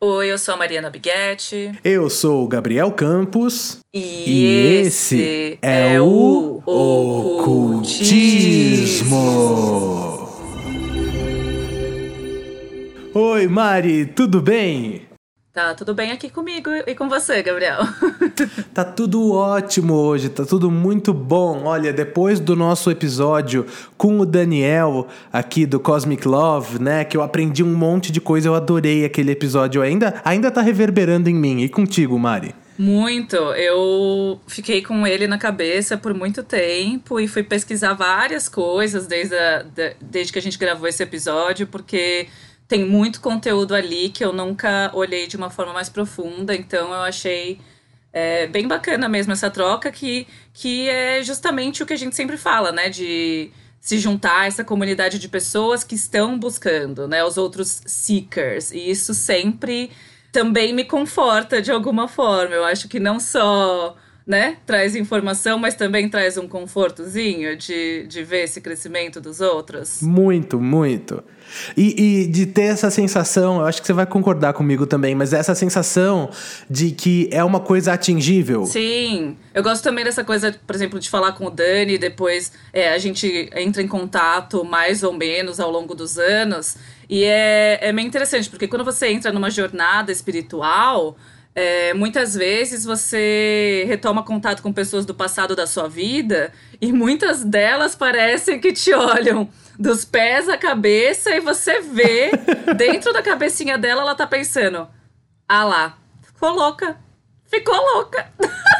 Oi, eu sou a Mariana Biguetti. Eu sou o Gabriel Campos. E, e esse é, é o Ocultismo. Oi, Mari, tudo bem? Tá tudo bem aqui comigo e com você, Gabriel. tá tudo ótimo hoje, tá tudo muito bom. Olha, depois do nosso episódio com o Daniel aqui do Cosmic Love, né, que eu aprendi um monte de coisa, eu adorei aquele episódio. Ainda ainda tá reverberando em mim. E contigo, Mari? Muito. Eu fiquei com ele na cabeça por muito tempo e fui pesquisar várias coisas desde, a, desde que a gente gravou esse episódio, porque tem muito conteúdo ali que eu nunca olhei de uma forma mais profunda, então eu achei é, bem bacana mesmo essa troca, que, que é justamente o que a gente sempre fala, né? De se juntar a essa comunidade de pessoas que estão buscando, né? Os outros seekers. E isso sempre também me conforta de alguma forma. Eu acho que não só né, traz informação, mas também traz um confortozinho de, de ver esse crescimento dos outros. Muito, muito. E, e, de ter essa sensação, eu acho que você vai concordar comigo também, mas essa sensação de que é uma coisa atingível. Sim. Eu gosto também dessa coisa, por exemplo, de falar com o Dani, depois é, a gente entra em contato mais ou menos ao longo dos anos. E é, é meio interessante, porque quando você entra numa jornada espiritual. É, muitas vezes você retoma contato com pessoas do passado da sua vida e muitas delas parecem que te olham dos pés à cabeça e você vê dentro da cabecinha dela ela tá pensando: "Ah lá, ficou louca. Ficou louca".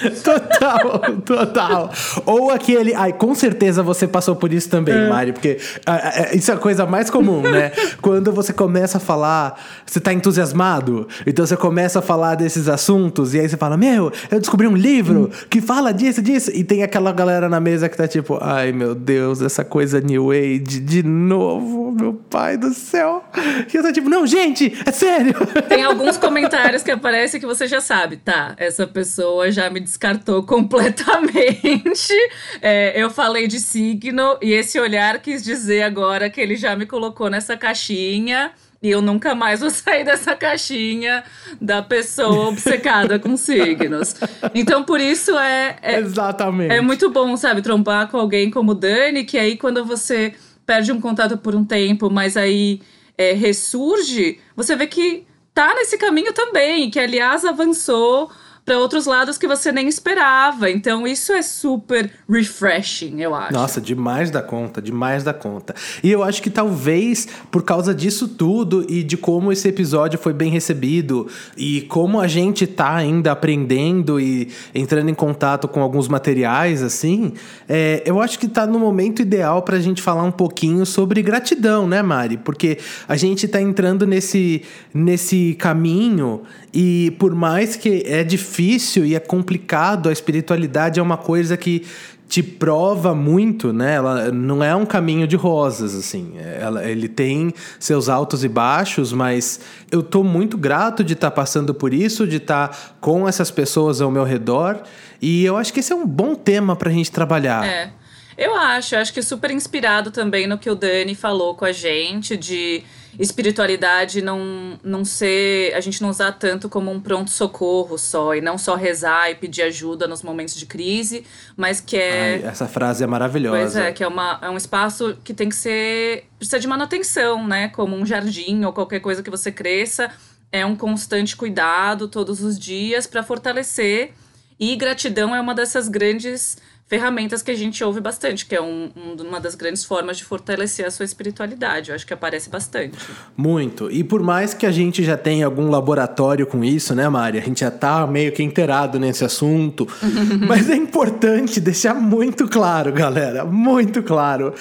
total, total. Ou aquele. Ai, com certeza você passou por isso também, é. Mari, porque uh, isso é a coisa mais comum, né? Quando você começa a falar, você tá entusiasmado, então você começa a falar desses assuntos, e aí você fala: Meu, eu descobri um livro que fala disso, disso, e tem aquela galera na mesa que tá tipo: Ai, meu Deus, essa coisa New Age de novo, meu pai do céu. E eu tô tipo: Não, gente, é sério. Tem alguns comentários que aparecem que você já sabe, tá? Essa pessoa já me descartou completamente. É, eu falei de signo e esse olhar quis dizer agora que ele já me colocou nessa caixinha. E eu nunca mais vou sair dessa caixinha da pessoa obcecada com signos. Então, por isso é, é. Exatamente. É muito bom, sabe, trombar com alguém como Dani, que aí quando você perde um contato por um tempo, mas aí é, ressurge, você vê que tá nesse caminho também, que aliás avançou para outros lados que você nem esperava. Então isso é super refreshing, eu acho. Nossa, demais da conta, demais da conta. E eu acho que talvez por causa disso tudo e de como esse episódio foi bem recebido e como a gente tá ainda aprendendo e entrando em contato com alguns materiais assim, é, eu acho que tá no momento ideal para a gente falar um pouquinho sobre gratidão, né, Mari? Porque a gente tá entrando nesse nesse caminho e por mais que é difícil e é complicado, a espiritualidade é uma coisa que te prova muito, né? Ela não é um caminho de rosas, assim. Ela, ele tem seus altos e baixos, mas eu tô muito grato de estar tá passando por isso, de estar tá com essas pessoas ao meu redor. E eu acho que esse é um bom tema pra gente trabalhar. É. Eu acho, eu acho que super inspirado também no que o Dani falou com a gente, de espiritualidade não, não ser. a gente não usar tanto como um pronto-socorro só, e não só rezar e pedir ajuda nos momentos de crise, mas que é. Ai, essa frase é maravilhosa. Pois é, que é, uma, é um espaço que tem que ser. precisa de manutenção, né? Como um jardim ou qualquer coisa que você cresça. É um constante cuidado todos os dias para fortalecer. E gratidão é uma dessas grandes ferramentas que a gente ouve bastante, que é um, um, uma das grandes formas de fortalecer a sua espiritualidade. Eu acho que aparece bastante. Muito. E por mais que a gente já tenha algum laboratório com isso, né, Mari? A gente já tá meio que inteirado nesse assunto. mas é importante deixar muito claro, galera, muito claro,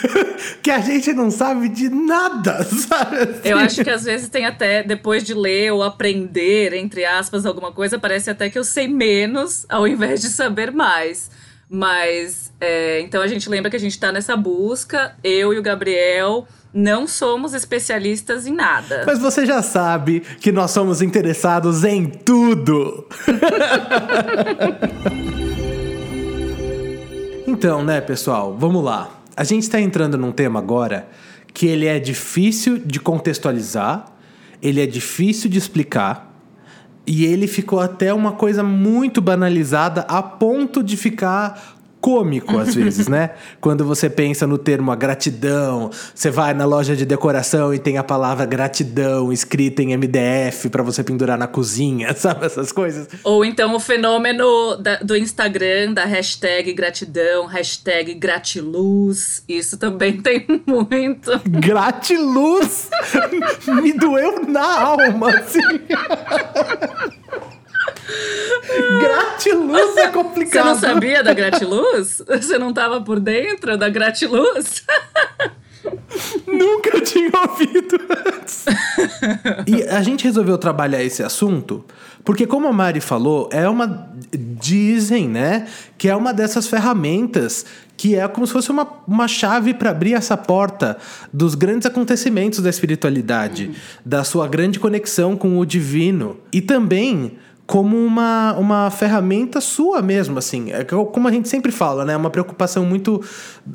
que a gente não sabe de nada, sabe? Assim? Eu acho que às vezes tem até, depois de ler ou aprender, entre aspas, alguma coisa, parece até que eu sei menos ao invés de saber mais. Mas, é, então a gente lembra que a gente está nessa busca, eu e o Gabriel não somos especialistas em nada. Mas você já sabe que nós somos interessados em tudo. então, né, pessoal, vamos lá. A gente está entrando num tema agora que ele é difícil de contextualizar ele é difícil de explicar. E ele ficou até uma coisa muito banalizada a ponto de ficar cômico às vezes, né? Quando você pensa no termo a gratidão, você vai na loja de decoração e tem a palavra gratidão escrita em MDF para você pendurar na cozinha, sabe essas coisas? Ou então o fenômeno da, do Instagram da hashtag gratidão, hashtag gratiluz, isso também tem muito. Gratiluz me doeu na alma, assim. Gratiluz é complicado. Você não sabia da Gratiluz? Você não estava por dentro da Gratiluz? Nunca tinha ouvido antes. e a gente resolveu trabalhar esse assunto porque, como a Mari falou, é uma. Dizem, né? Que é uma dessas ferramentas que é como se fosse uma, uma chave para abrir essa porta dos grandes acontecimentos da espiritualidade, uhum. da sua grande conexão com o divino. E também como uma, uma ferramenta sua mesmo, assim. É como a gente sempre fala, né? Uma preocupação muito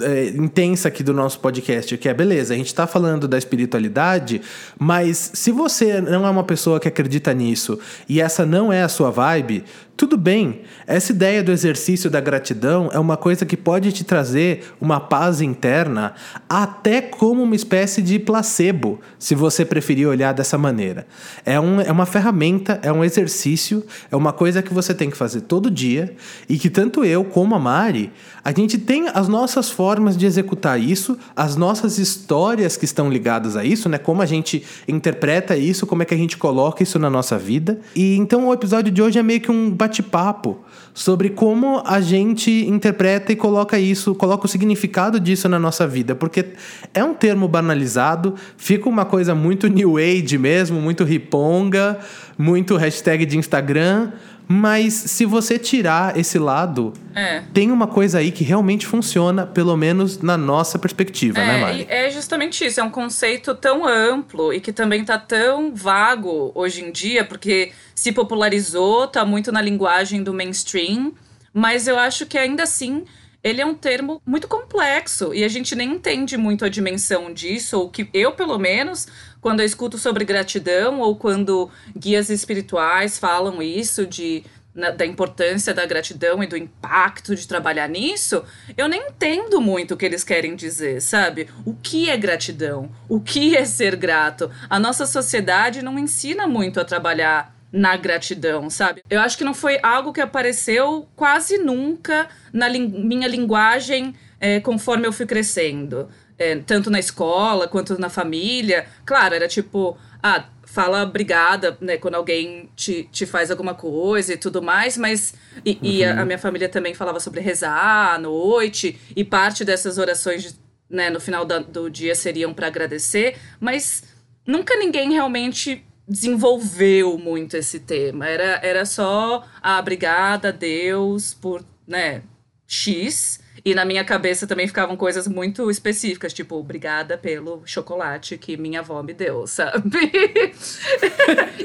é, intensa aqui do nosso podcast, que é, beleza, a gente está falando da espiritualidade, mas se você não é uma pessoa que acredita nisso e essa não é a sua vibe, tudo bem, essa ideia do exercício da gratidão é uma coisa que pode te trazer uma paz interna, até como uma espécie de placebo, se você preferir olhar dessa maneira. É, um, é uma ferramenta, é um exercício, é uma coisa que você tem que fazer todo dia e que tanto eu como a Mari, a gente tem as nossas formas de executar isso, as nossas histórias que estão ligadas a isso, né? Como a gente interpreta isso, como é que a gente coloca isso na nossa vida. E então o episódio de hoje é meio que um bate-papo sobre como a gente interpreta e coloca isso, coloca o significado disso na nossa vida, porque é um termo banalizado, fica uma coisa muito new age mesmo, muito riponga, muito hashtag de Instagram, mas se você tirar esse lado, é. tem uma coisa aí que realmente funciona, pelo menos na nossa perspectiva, é, né, Mari? É justamente isso. É um conceito tão amplo e que também tá tão vago hoje em dia, porque se popularizou, tá muito na linguagem do mainstream. Mas eu acho que ainda assim ele é um termo muito complexo e a gente nem entende muito a dimensão disso, ou que eu, pelo menos, quando eu escuto sobre gratidão ou quando guias espirituais falam isso de na, da importância da gratidão e do impacto de trabalhar nisso, eu nem entendo muito o que eles querem dizer, sabe? O que é gratidão? O que é ser grato? A nossa sociedade não ensina muito a trabalhar na gratidão, sabe? Eu acho que não foi algo que apareceu quase nunca na minha linguagem é, conforme eu fui crescendo. É, tanto na escola quanto na família. Claro, era tipo, ah, fala obrigada, né, quando alguém te, te faz alguma coisa e tudo mais, mas. E, uhum. e a, a, minha família também falava sobre rezar à noite, e parte dessas orações, né, no final da, do dia seriam para agradecer, mas nunca ninguém realmente desenvolveu muito esse tema. Era, era só, ah, obrigada, Deus, por, né, X. E na minha cabeça também ficavam coisas muito específicas, tipo, obrigada pelo chocolate que minha avó me deu, sabe?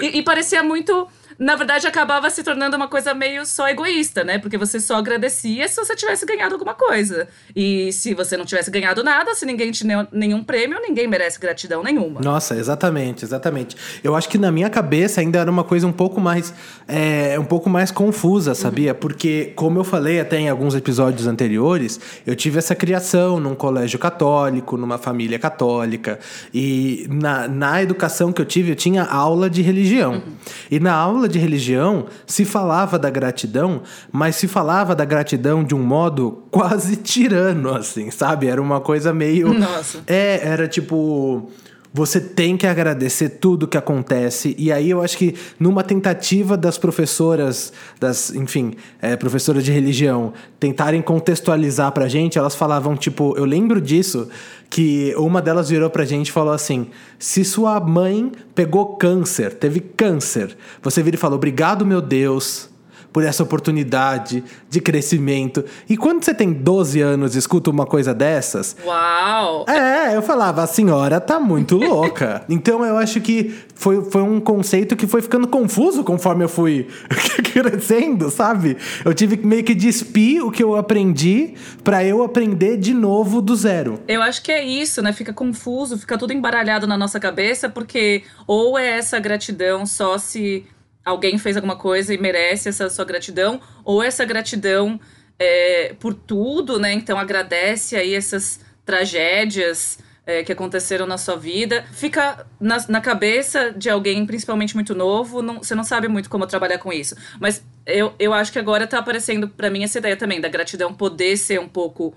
e, e parecia muito na verdade acabava se tornando uma coisa meio só egoísta, né? Porque você só agradecia se você tivesse ganhado alguma coisa. E se você não tivesse ganhado nada, se ninguém te deu nenhum prêmio, ninguém merece gratidão nenhuma. Nossa, exatamente, exatamente. Eu acho que na minha cabeça ainda era uma coisa um pouco mais é, um pouco mais confusa, sabia? Uhum. Porque, como eu falei até em alguns episódios anteriores, eu tive essa criação num colégio católico, numa família católica. E na, na educação que eu tive, eu tinha aula de religião. Uhum. E na aula aula de religião se falava da gratidão, mas se falava da gratidão de um modo quase tirano, assim, sabe? Era uma coisa meio. Nossa. É, era tipo. Você tem que agradecer tudo que acontece. E aí eu acho que numa tentativa das professoras, das, enfim, é, professoras de religião, tentarem contextualizar pra gente, elas falavam, tipo, eu lembro disso, que uma delas virou pra gente e falou assim: se sua mãe pegou câncer, teve câncer, você vira e fala, obrigado, meu Deus por essa oportunidade de crescimento. E quando você tem 12 anos e escuta uma coisa dessas. Uau! É, eu falava, a senhora tá muito louca. então eu acho que foi, foi um conceito que foi ficando confuso conforme eu fui crescendo, sabe? Eu tive meio que despir o que eu aprendi para eu aprender de novo do zero. Eu acho que é isso, né? Fica confuso, fica tudo embaralhado na nossa cabeça, porque ou é essa gratidão só se alguém fez alguma coisa e merece essa sua gratidão, ou essa gratidão é, por tudo, né? Então agradece aí essas tragédias é, que aconteceram na sua vida. Fica na, na cabeça de alguém, principalmente muito novo, não, você não sabe muito como trabalhar com isso. Mas eu, eu acho que agora tá aparecendo para mim essa ideia também da gratidão poder ser um pouco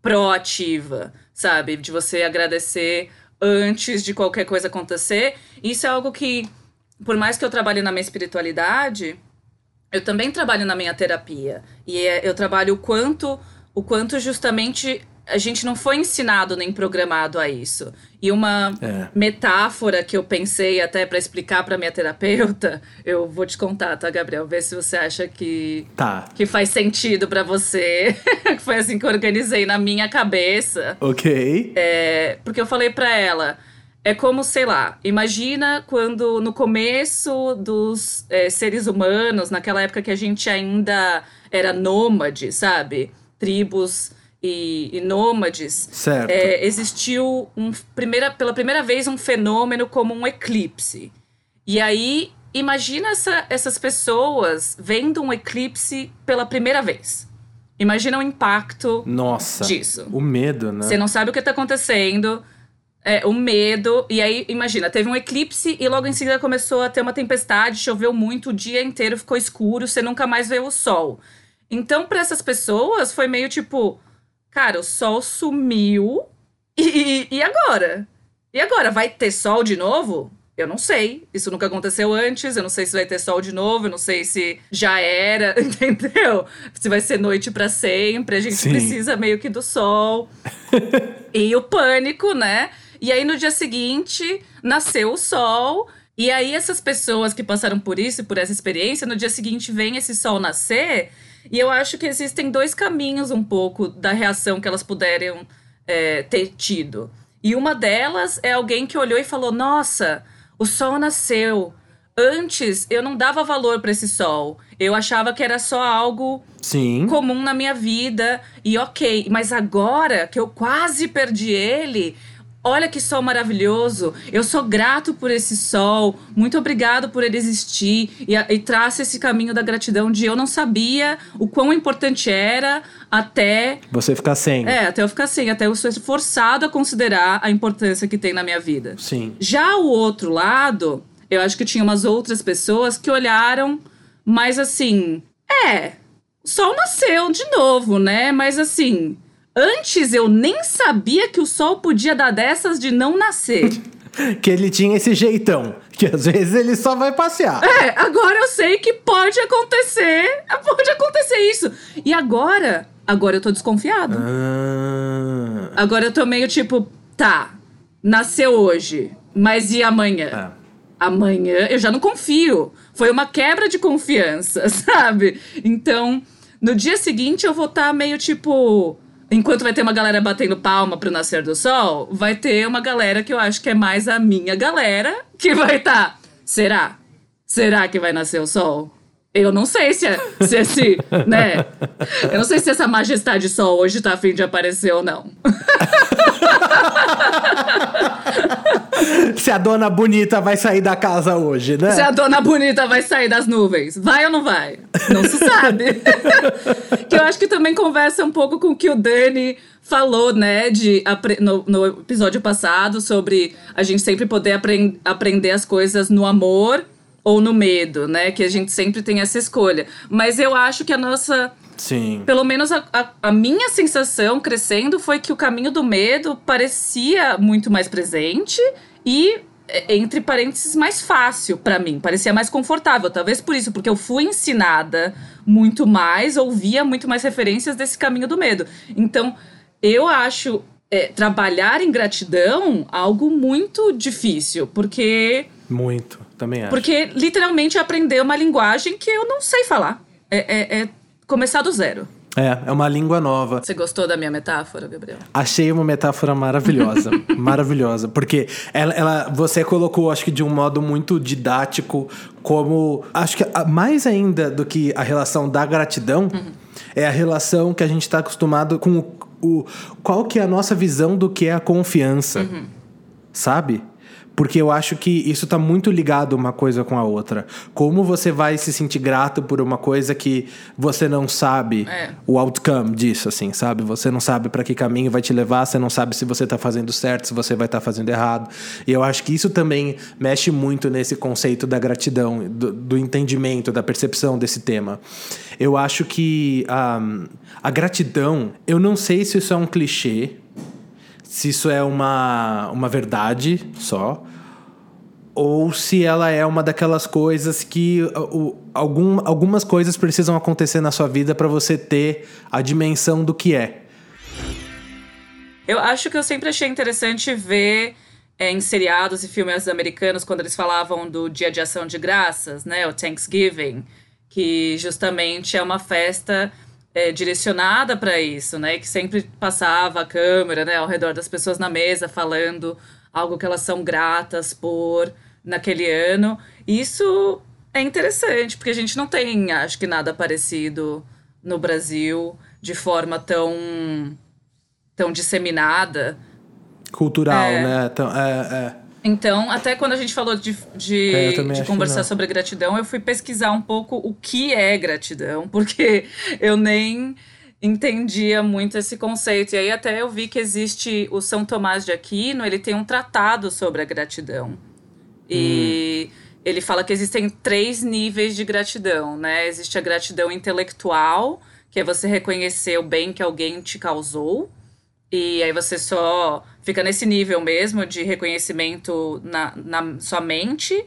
proativa, sabe? De você agradecer antes de qualquer coisa acontecer. Isso é algo que por mais que eu trabalhe na minha espiritualidade, eu também trabalho na minha terapia. E é, eu trabalho o quanto, o quanto justamente a gente não foi ensinado nem programado a isso. E uma é. metáfora que eu pensei até para explicar para minha terapeuta, eu vou te contar, tá, Gabriel? Ver se você acha que tá. que faz sentido para você. foi assim que eu organizei na minha cabeça. OK. É, porque eu falei para ela, é como, sei lá, imagina quando no começo dos é, seres humanos, naquela época que a gente ainda era nômade, sabe? Tribos e, e nômades. Certo. É, existiu um, primeira, pela primeira vez um fenômeno como um eclipse. E aí, imagina essa, essas pessoas vendo um eclipse pela primeira vez. Imagina o impacto Nossa, disso. O medo, né? Você não sabe o que está acontecendo é, o medo. E aí, imagina, teve um eclipse e logo em seguida começou a ter uma tempestade, choveu muito, o dia inteiro ficou escuro, você nunca mais vê o sol. Então, para essas pessoas, foi meio tipo: cara, o sol sumiu e, e agora? E agora? Vai ter sol de novo? Eu não sei. Isso nunca aconteceu antes. Eu não sei se vai ter sol de novo. Eu não sei se já era, entendeu? Se vai ser noite para sempre. A gente Sim. precisa meio que do sol. e o pânico, né? E aí no dia seguinte nasceu o sol. E aí essas pessoas que passaram por isso, por essa experiência, no dia seguinte vem esse sol nascer. E eu acho que existem dois caminhos um pouco da reação que elas puderam é, ter tido. E uma delas é alguém que olhou e falou: Nossa, o sol nasceu. Antes eu não dava valor para esse sol. Eu achava que era só algo Sim. comum na minha vida e ok. Mas agora que eu quase perdi ele, Olha que sol maravilhoso. Eu sou grato por esse sol. Muito obrigado por ele existir. E, e traça esse caminho da gratidão de eu não sabia o quão importante era até. Você ficar sem. É, até eu ficar sem. Até eu ser forçado a considerar a importância que tem na minha vida. Sim. Já o outro lado, eu acho que tinha umas outras pessoas que olharam mais assim. É, o sol nasceu de novo, né? Mas assim Antes eu nem sabia que o sol podia dar dessas de não nascer. que ele tinha esse jeitão. Que às vezes ele só vai passear. É, agora eu sei que pode acontecer. Pode acontecer isso. E agora? Agora eu tô desconfiado. Ah. Agora eu tô meio tipo, tá, nasceu hoje, mas e amanhã? Ah. Amanhã eu já não confio. Foi uma quebra de confiança, sabe? Então, no dia seguinte eu vou estar tá meio tipo Enquanto vai ter uma galera batendo palma pro nascer do sol, vai ter uma galera que eu acho que é mais a minha galera que vai estar. Tá, será? Será que vai nascer o sol? Eu não sei se, é, se esse, né? Eu não sei se essa majestade sol hoje tá afim de aparecer ou não. se a dona bonita vai sair da casa hoje, né? Se a dona bonita vai sair das nuvens. Vai ou não vai? Não se sabe. que eu acho que também conversa um pouco com o que o Dani falou, né, de, no, no episódio passado, sobre a gente sempre poder apre aprender as coisas no amor ou no medo, né? Que a gente sempre tem essa escolha. Mas eu acho que a nossa Sim. Pelo menos a, a, a, minha sensação crescendo foi que o caminho do medo parecia muito mais presente e, é, entre parênteses, mais fácil para mim. Parecia mais confortável. Talvez por isso, porque eu fui ensinada muito mais, ouvia muito mais referências desse caminho do medo. Então, eu acho é, trabalhar em gratidão algo muito difícil, porque. Muito, também acho. Porque literalmente aprender uma linguagem que eu não sei falar. é, é, é começar do zero. É, é uma língua nova. Você gostou da minha metáfora, Gabriel? Achei uma metáfora maravilhosa. maravilhosa. Porque ela, ela, você colocou, acho que de um modo muito didático, como. Acho que mais ainda do que a relação da gratidão, uhum. é a relação que a gente está acostumado com o, o. Qual que é a nossa visão do que é a confiança? Uhum. Sabe? Porque eu acho que isso está muito ligado uma coisa com a outra. Como você vai se sentir grato por uma coisa que você não sabe é. o outcome disso, assim, sabe? Você não sabe para que caminho vai te levar, você não sabe se você está fazendo certo, se você vai estar tá fazendo errado. E eu acho que isso também mexe muito nesse conceito da gratidão, do, do entendimento, da percepção desse tema. Eu acho que um, a gratidão, eu não sei se isso é um clichê, se isso é uma, uma verdade só, ou se ela é uma daquelas coisas que o, algum, algumas coisas precisam acontecer na sua vida para você ter a dimensão do que é. Eu acho que eu sempre achei interessante ver é, em seriados e filmes americanos quando eles falavam do Dia de Ação de Graças, né, o Thanksgiving, que justamente é uma festa é, direcionada para isso, né? Que sempre passava a câmera, né, ao redor das pessoas na mesa falando algo que elas são gratas por naquele ano. Isso é interessante, porque a gente não tem, acho que nada parecido no Brasil de forma tão tão disseminada. Cultural, é. né? É, é. Então, até quando a gente falou de, de, é, de conversar sobre gratidão, eu fui pesquisar um pouco o que é gratidão, porque eu nem entendia muito esse conceito. E aí até eu vi que existe o São Tomás de Aquino, ele tem um tratado sobre a gratidão. E hum. ele fala que existem três níveis de gratidão, né? Existe a gratidão intelectual, que é você reconhecer o bem que alguém te causou. E aí você só fica nesse nível mesmo de reconhecimento na, na sua mente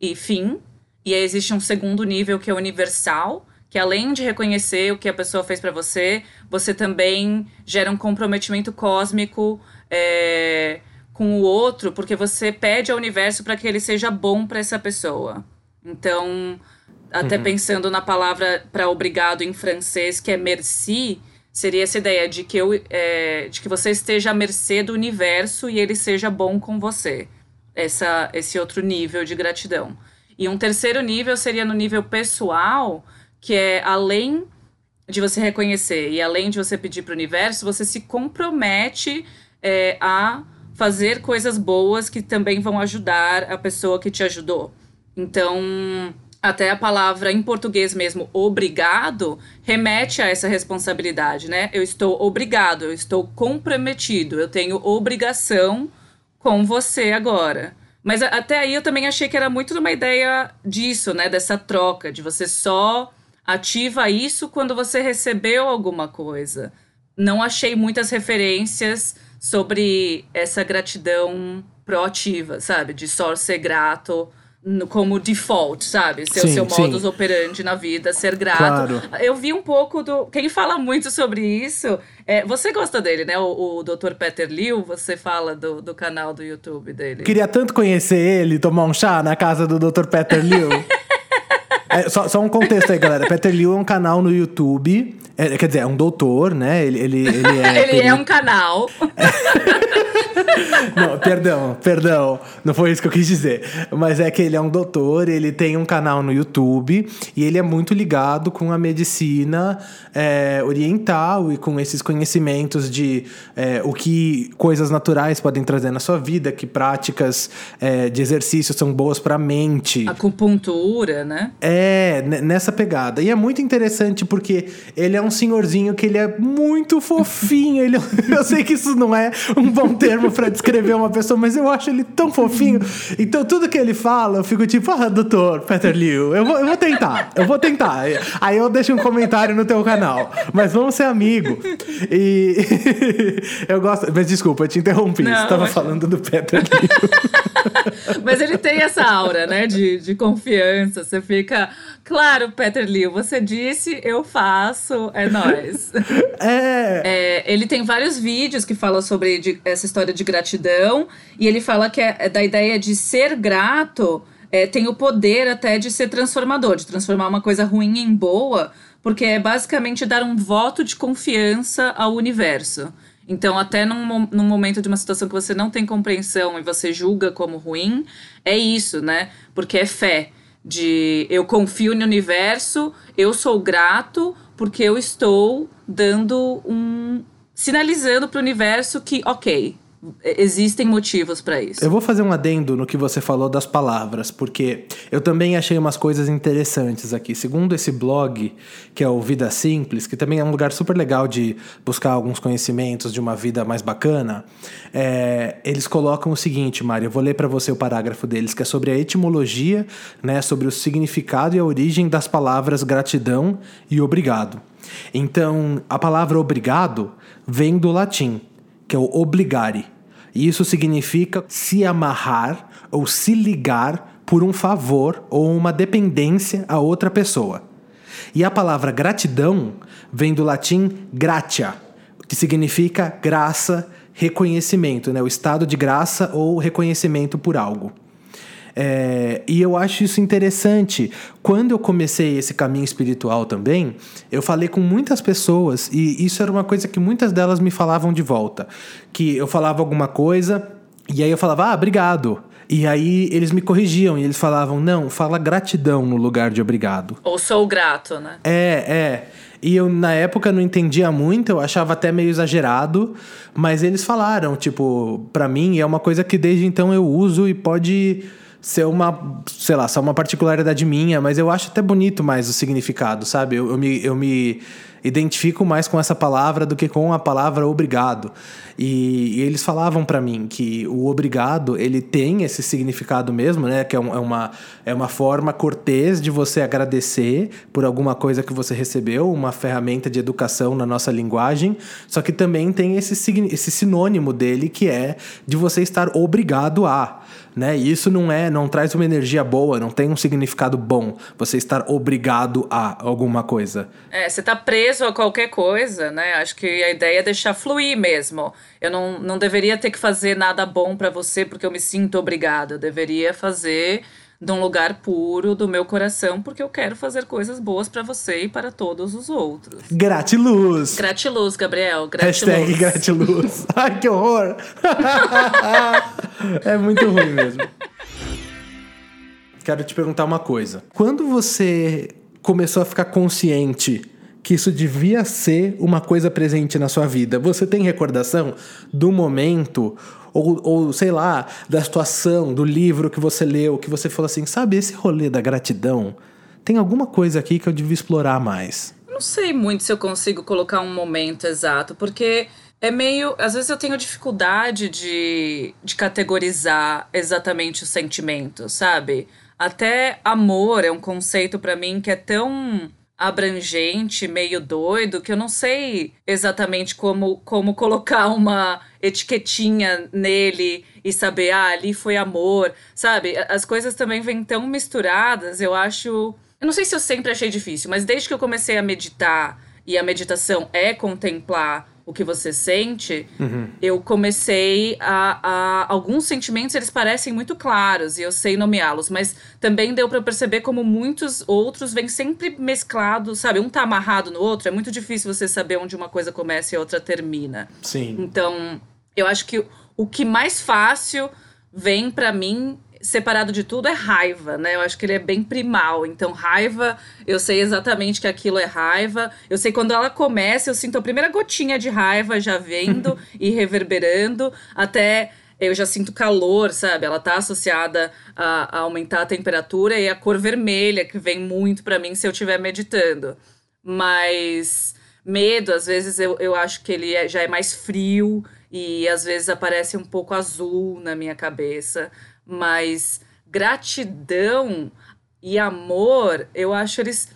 e fim. E aí existe um segundo nível que é universal, que além de reconhecer o que a pessoa fez para você, você também gera um comprometimento cósmico é, com o outro, porque você pede ao universo para que ele seja bom para essa pessoa. Então, até uhum. pensando na palavra para obrigado em francês, que é merci, seria essa ideia de que, eu, é, de que você esteja à mercê do universo e ele seja bom com você. Essa, esse outro nível de gratidão. E um terceiro nível seria no nível pessoal, que é além de você reconhecer e além de você pedir para o universo, você se compromete é, a fazer coisas boas que também vão ajudar a pessoa que te ajudou. Então, até a palavra em português mesmo, obrigado, remete a essa responsabilidade, né? Eu estou obrigado, eu estou comprometido, eu tenho obrigação com você agora. Mas até aí eu também achei que era muito uma ideia disso, né? Dessa troca, de você só ativa isso quando você recebeu alguma coisa. Não achei muitas referências sobre essa gratidão proativa, sabe? De só ser grato como default, sabe? Ser sim, seu modus sim. operandi na vida, ser grato. Claro. Eu vi um pouco do. Quem fala muito sobre isso. É, você gosta dele, né? O, o Dr. Peter Liu, você fala do, do canal do YouTube dele. Queria tanto conhecer ele, tomar um chá na casa do Dr. Peter Liu. é, só, só um contexto aí, galera. Peter Liu é um canal no YouTube. É, quer dizer, é um doutor, né? Ele, ele, ele é. ele é um canal. não, perdão, perdão. Não foi isso que eu quis dizer. Mas é que ele é um doutor, ele tem um canal no YouTube e ele é muito ligado com a medicina é, oriental e com esses conhecimentos de é, o que coisas naturais podem trazer na sua vida, que práticas é, de exercício são boas para a mente. Acupuntura, né? É, nessa pegada. E é muito interessante porque ele é um senhorzinho que ele é muito fofinho. Ele, eu sei que isso não é um bom termo para descrever uma pessoa, mas eu acho ele tão fofinho. Então, tudo que ele fala, eu fico tipo, ah, doutor Peter Liu, eu vou, eu vou tentar, eu vou tentar. Aí eu deixo um comentário no teu canal, mas vamos ser amigo. E eu gosto, mas desculpa, eu te interrompi, Não, você tava falando do Peter Liu. mas ele tem essa aura, né, de, de confiança, você fica... Claro, Peter Liu, você disse, eu faço, é nós. É. é. Ele tem vários vídeos que falam sobre de, essa história de gratidão, e ele fala que é, é da ideia de ser grato é, tem o poder até de ser transformador, de transformar uma coisa ruim em boa, porque é basicamente dar um voto de confiança ao universo. Então, até num, num momento de uma situação que você não tem compreensão e você julga como ruim, é isso, né? Porque é fé. De eu confio no universo, eu sou grato porque eu estou dando um. sinalizando para o universo que, ok, existem motivos para isso. Eu vou fazer um adendo no que você falou das palavras, porque eu também achei umas coisas interessantes aqui. Segundo esse blog, que é o Vida Simples, que também é um lugar super legal de buscar alguns conhecimentos de uma vida mais bacana, é, eles colocam o seguinte, Mário, eu vou ler para você o parágrafo deles, que é sobre a etimologia, né, sobre o significado e a origem das palavras gratidão e obrigado. Então, a palavra obrigado vem do latim, que é o obligare e isso significa se amarrar ou se ligar por um favor ou uma dependência a outra pessoa. E a palavra gratidão vem do latim gratia, que significa graça, reconhecimento, né? o estado de graça ou reconhecimento por algo. É, e eu acho isso interessante. Quando eu comecei esse caminho espiritual também, eu falei com muitas pessoas e isso era uma coisa que muitas delas me falavam de volta. Que eu falava alguma coisa e aí eu falava, ah, obrigado. E aí eles me corrigiam e eles falavam, não, fala gratidão no lugar de obrigado. Ou sou grato, né? É, é. E eu, na época, não entendia muito, eu achava até meio exagerado, mas eles falaram, tipo, para mim é uma coisa que desde então eu uso e pode ser uma, sei lá, só uma particularidade minha, mas eu acho até bonito mais o significado, sabe? Eu, eu, me, eu me identifico mais com essa palavra do que com a palavra obrigado. E, e eles falavam para mim que o obrigado, ele tem esse significado mesmo, né? Que é, um, é, uma, é uma forma cortês de você agradecer por alguma coisa que você recebeu, uma ferramenta de educação na nossa linguagem, só que também tem esse, esse sinônimo dele que é de você estar obrigado a né? E isso não é, não traz uma energia boa, não tem um significado bom. Você estar obrigado a alguma coisa. É, você tá preso a qualquer coisa, né? Acho que a ideia é deixar fluir mesmo. Eu não, não deveria ter que fazer nada bom para você porque eu me sinto obrigado. Eu deveria fazer de um lugar puro do meu coração, porque eu quero fazer coisas boas para você e para todos os outros. Gratiluz! Gratiluz, Gabriel. Gratiluz. Hashtag gratiluz. Ai, que horror! é muito ruim mesmo. Quero te perguntar uma coisa. Quando você começou a ficar consciente que isso devia ser uma coisa presente na sua vida, você tem recordação do momento ou, ou sei lá, da situação, do livro que você leu, que você falou assim, sabe, esse rolê da gratidão, tem alguma coisa aqui que eu devia explorar mais. Não sei muito se eu consigo colocar um momento exato, porque é meio. Às vezes eu tenho dificuldade de, de categorizar exatamente os sentimentos, sabe? Até amor é um conceito para mim que é tão abrangente, meio doido, que eu não sei exatamente como, como colocar uma etiquetinha nele e saber, ah, ali foi amor, sabe? As coisas também vêm tão misturadas, eu acho. Eu não sei se eu sempre achei difícil, mas desde que eu comecei a meditar, e a meditação é contemplar o que você sente, uhum. eu comecei a, a, Alguns sentimentos eles parecem muito claros e eu sei nomeá-los, mas também deu para perceber como muitos outros vêm sempre mesclados, sabe? Um tá amarrado no outro, é muito difícil você saber onde uma coisa começa e a outra termina. Sim. Então, eu acho que o que mais fácil vem para mim separado de tudo é raiva, né? Eu acho que ele é bem primal. Então, raiva, eu sei exatamente que aquilo é raiva. Eu sei quando ela começa, eu sinto a primeira gotinha de raiva já vendo e reverberando, até eu já sinto calor, sabe? Ela tá associada a, a, aumentar a temperatura e a cor vermelha, que vem muito para mim se eu estiver meditando. Mas medo, às vezes eu, eu acho que ele é, já é mais frio e às vezes aparece um pouco azul na minha cabeça mas gratidão e amor, eu acho eles.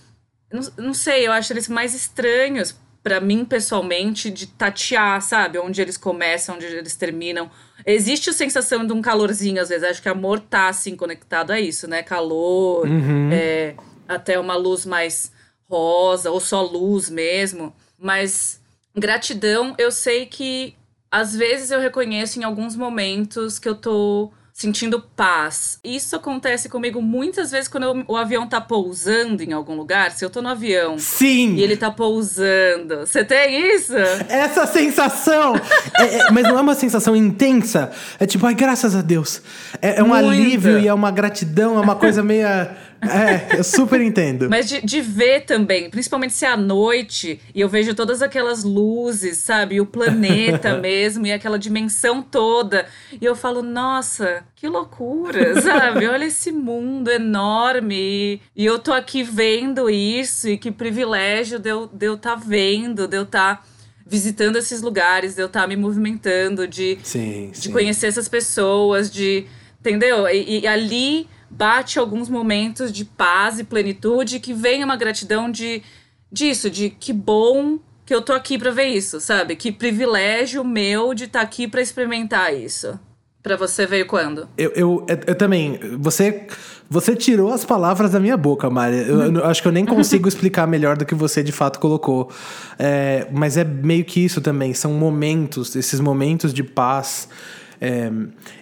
Não, não sei, eu acho eles mais estranhos para mim pessoalmente de tatear, sabe? Onde eles começam, onde eles terminam. Existe a sensação de um calorzinho, às vezes. Acho que amor tá assim conectado a isso, né? Calor, uhum. é, até uma luz mais rosa, ou só luz mesmo. Mas gratidão, eu sei que às vezes eu reconheço em alguns momentos que eu tô sentindo paz. Isso acontece comigo muitas vezes quando eu, o avião tá pousando em algum lugar. Se eu tô no avião Sim! e ele tá pousando. Você tem isso? Essa sensação! é, é, mas não é uma sensação intensa. É tipo, ai, graças a Deus. É, é um Muito. alívio e é uma gratidão, é uma coisa meia. É, eu super entendo. Mas de, de ver também, principalmente se é à noite e eu vejo todas aquelas luzes, sabe? E o planeta mesmo, e aquela dimensão toda. E eu falo, nossa, que loucura, sabe? Olha esse mundo enorme. E, eu tô aqui vendo isso, e que privilégio de eu estar de eu tá vendo, de eu estar. visitando esses lugares, de eu estar me movimentando, de, Sim, de sim. conhecer essas pessoas, de. Entendeu? E, e ali bate alguns momentos de paz e plenitude que vem uma gratidão de disso, de que bom que eu tô aqui pra ver isso, sabe? Que privilégio meu de estar aqui pra experimentar isso. Pra você veio quando? Eu, eu, eu, eu também. Você, você tirou as palavras da minha boca, Mari. Eu, eu acho que eu nem consigo explicar melhor do que você de fato colocou. É, mas é meio que isso também. São momentos, esses momentos de paz. É,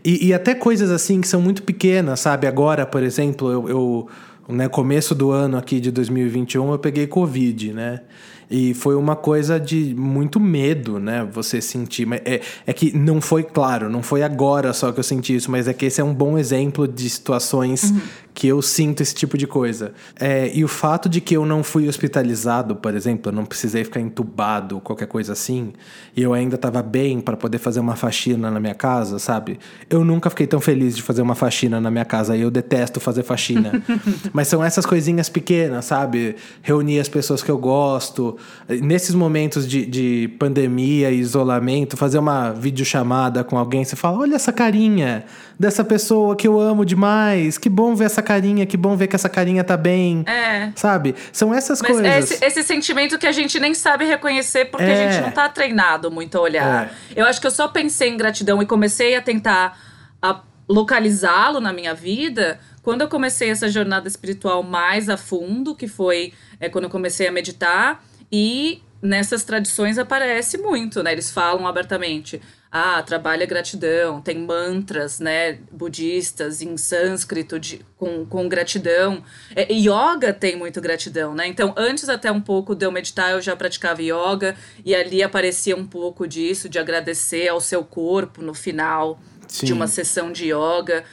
e, e até coisas assim que são muito pequenas, sabe? Agora, por exemplo, eu, eu né, começo do ano aqui de 2021, eu peguei Covid, né? E foi uma coisa de muito medo, né? Você sentir. É, é que não foi claro, não foi agora só que eu senti isso, mas é que esse é um bom exemplo de situações que eu sinto esse tipo de coisa. É, e o fato de que eu não fui hospitalizado, por exemplo, eu não precisei ficar entubado, qualquer coisa assim, e eu ainda estava bem para poder fazer uma faxina na minha casa, sabe? Eu nunca fiquei tão feliz de fazer uma faxina na minha casa e eu detesto fazer faxina. Mas são essas coisinhas pequenas, sabe? Reunir as pessoas que eu gosto. Nesses momentos de, de pandemia e isolamento, fazer uma videochamada com alguém, você fala: olha essa carinha dessa pessoa que eu amo demais. Que bom ver essa carinha, que bom ver que essa carinha tá bem. É. Sabe? São essas Mas coisas. é esse, esse sentimento que a gente nem sabe reconhecer porque a É. gente não tá treinado muito a olhar. Eu acho que eu só pensei em gratidão e comecei a tentar a localizá-lo na minha vida quando eu comecei essa jornada espiritual mais a fundo, que foi é, quando eu comecei a meditar. E nessas tradições aparece muito, né? Eles falam abertamente. Ah, trabalha gratidão, tem mantras, né, budistas em sânscrito de, com, com gratidão. É, yoga tem muito gratidão, né? Então, antes até um pouco de eu meditar, eu já praticava yoga e ali aparecia um pouco disso, de agradecer ao seu corpo no final Sim. de uma sessão de yoga.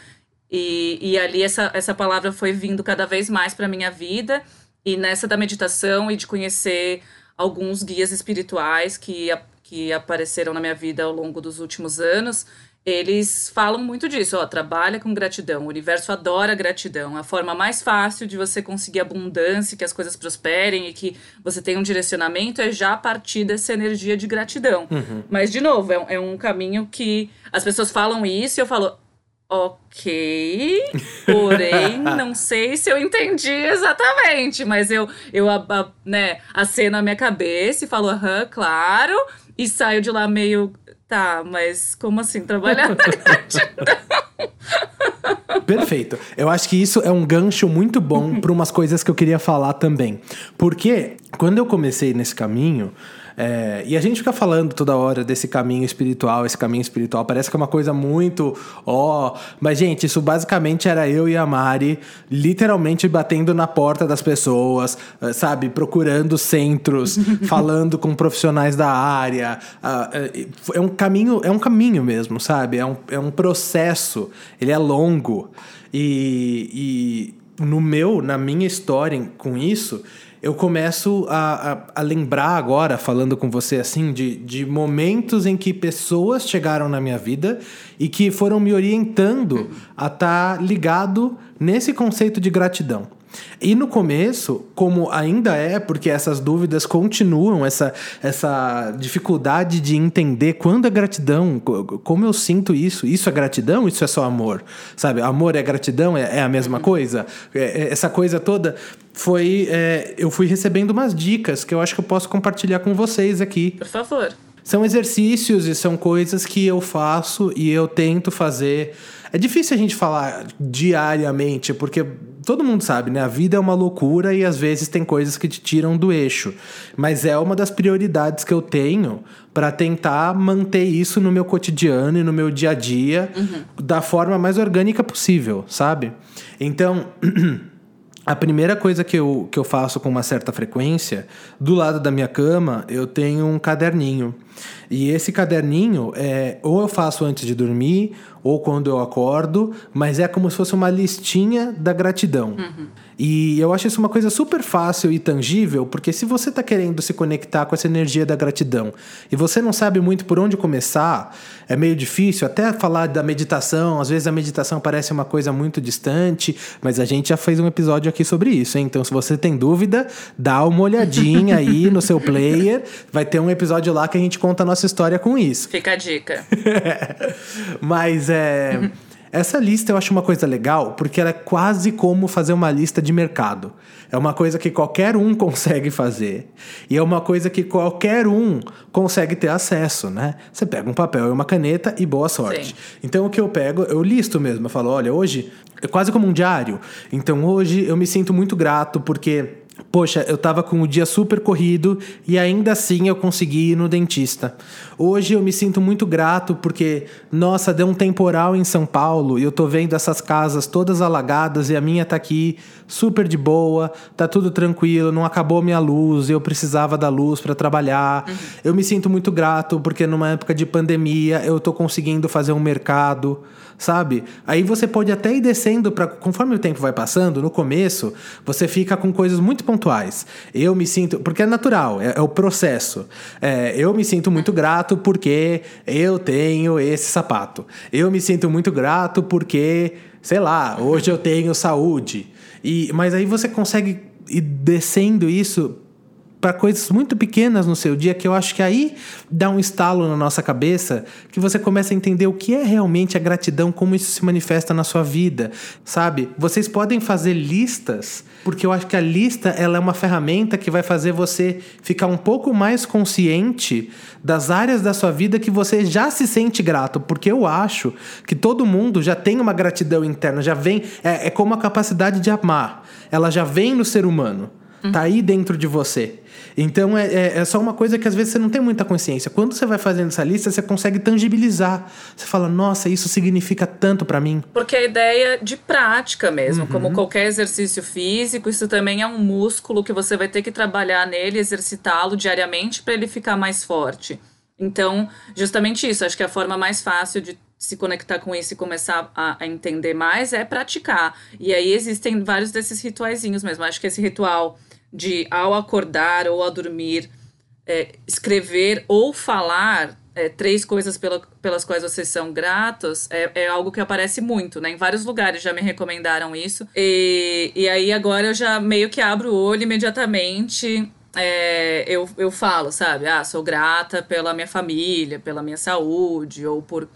E, e ali essa, essa palavra foi vindo cada vez mais para minha vida. E nessa da meditação e de conhecer alguns guias espirituais que, que apareceram na minha vida ao longo dos últimos anos, eles falam muito disso, ó, trabalha com gratidão. O universo adora gratidão. A forma mais fácil de você conseguir abundância, que as coisas prosperem e que você tenha um direcionamento é já a partir dessa energia de gratidão. Mas, de novo, é, um- é um caminho que as pessoas falam isso e eu falo, Ok, porém, não sei se eu entendi exatamente, mas eu, eu né, aceno a minha cabeça e falo, aham, claro, e saio de lá meio, tá, mas como assim trabalhar na gratidão? Perfeito. Eu acho que isso é um gancho muito bom para umas coisas que eu queria falar também. Porque quando eu comecei nesse caminho, é, e a gente fica falando toda hora desse caminho espiritual, esse caminho espiritual, parece que é uma coisa muito. Ó. mas, gente, isso basicamente era eu e a Mari literalmente batendo na porta das pessoas, eh, sabe? Procurando centros, falando com profissionais da área. ah, eh, é um caminho, é um caminho mesmo, sabe? É um, é um processo, ele é longo. E, e no meu, na minha história com isso, eu começo a, a, a lembrar agora, falando com você assim, de, de momentos em que pessoas chegaram na minha vida e que foram me orientando a estar ligado nesse conceito de gratidão. E no começo, como ainda é, porque essas dúvidas continuam, essa, essa dificuldade de entender quando é gratidão, co- como eu sinto isso, isso é gratidão, isso é só amor, sabe? Amor é gratidão, é, é a mesma coisa? É- é- essa coisa toda foi. é, eu fui recebendo umas dicas que eu acho que eu posso compartilhar com vocês aqui. Por favor. São exercícios e são coisas que eu faço e eu tento fazer. É difícil a gente falar diariamente, porque todo mundo sabe, né? A vida é uma loucura e às vezes tem coisas que te tiram do eixo. Mas é uma das prioridades que eu tenho para tentar manter isso no meu cotidiano e no meu dia a dia uhum. da forma mais orgânica possível, sabe? Então. A primeira coisa que eu, que eu faço com uma certa frequência, do lado da minha cama, eu tenho um caderninho. E esse caderninho, é, ou eu faço antes de dormir, ou quando eu acordo, mas é como se fosse uma listinha da gratidão. Uhum. E eu acho isso uma coisa super fácil e tangível, porque se você está querendo se conectar com essa energia da gratidão e você não sabe muito por onde começar, é meio difícil até falar da meditação. Às vezes a meditação parece uma coisa muito distante, mas a gente já fez um episódio aqui sobre isso. Hein? Então, se você tem dúvida, dá uma olhadinha aí no seu player. Vai ter um episódio lá que a gente conta a nossa história com isso. Fica a dica. mas é. Essa lista eu acho uma coisa legal porque ela é quase como fazer uma lista de mercado. É uma coisa que qualquer um consegue fazer. E é uma coisa que qualquer um consegue ter acesso, né? Você pega um papel e uma caneta e boa sorte. Sim. Então o que eu pego, eu listo mesmo. Eu falo, olha, hoje é quase como um diário. Então hoje eu me sinto muito grato porque Poxa, eu tava com o dia super corrido e ainda assim eu consegui ir no dentista. Hoje eu me sinto muito grato porque, nossa, deu um temporal em São Paulo e eu tô vendo essas casas todas alagadas e a minha tá aqui super de boa, tá tudo tranquilo, não acabou minha luz, eu precisava da luz para trabalhar. Eu me sinto muito grato porque numa época de pandemia eu tô conseguindo fazer um mercado sabe? Aí você pode até ir descendo para conforme o tempo vai passando, no começo, você fica com coisas muito pontuais. Eu me sinto, porque é natural, é, é o processo. É, eu me sinto muito grato porque eu tenho esse sapato. Eu me sinto muito grato porque, sei lá, hoje eu tenho saúde. E, mas aí você consegue ir descendo isso para coisas muito pequenas no seu dia que eu acho que aí dá um estalo na nossa cabeça que você começa a entender o que é realmente a gratidão, como isso se manifesta na sua vida, sabe? Vocês podem fazer listas, porque eu acho que a lista ela é uma ferramenta que vai fazer você ficar um pouco mais consciente das áreas da sua vida que você já se sente grato, porque eu acho que todo mundo já tem uma gratidão interna, já vem é, é como a capacidade de amar, ela já vem no ser humano. Tá aí dentro de você. Então é, é, é, só uma coisa que às vezes você não tem muita consciência. Quando você vai fazendo essa lista, você consegue tangibilizar. Você fala, nossa, isso significa tanto para mim. Porque a ideia de prática mesmo, uhum. como qualquer exercício físico, isso também é um músculo que você vai ter que trabalhar nele, exercitá-lo diariamente para ele ficar mais forte. Então, justamente isso, acho que a forma mais fácil de se conectar com isso e começar a, a, entender mais é praticar. E aí existem vários desses rituaizinhos mesmo. Acho que esse ritual de ao acordar ou ao dormir, é, escrever ou falar é, três coisas pela, pelas quais vocês são gratos é, é, algo que aparece muito, né? Em vários lugares já me recomendaram isso. E, e aí agora eu já meio que abro o olho imediatamente. É, eu, eu falo, sabe? Ah, sou grata pela minha família, pela minha saúde, ou por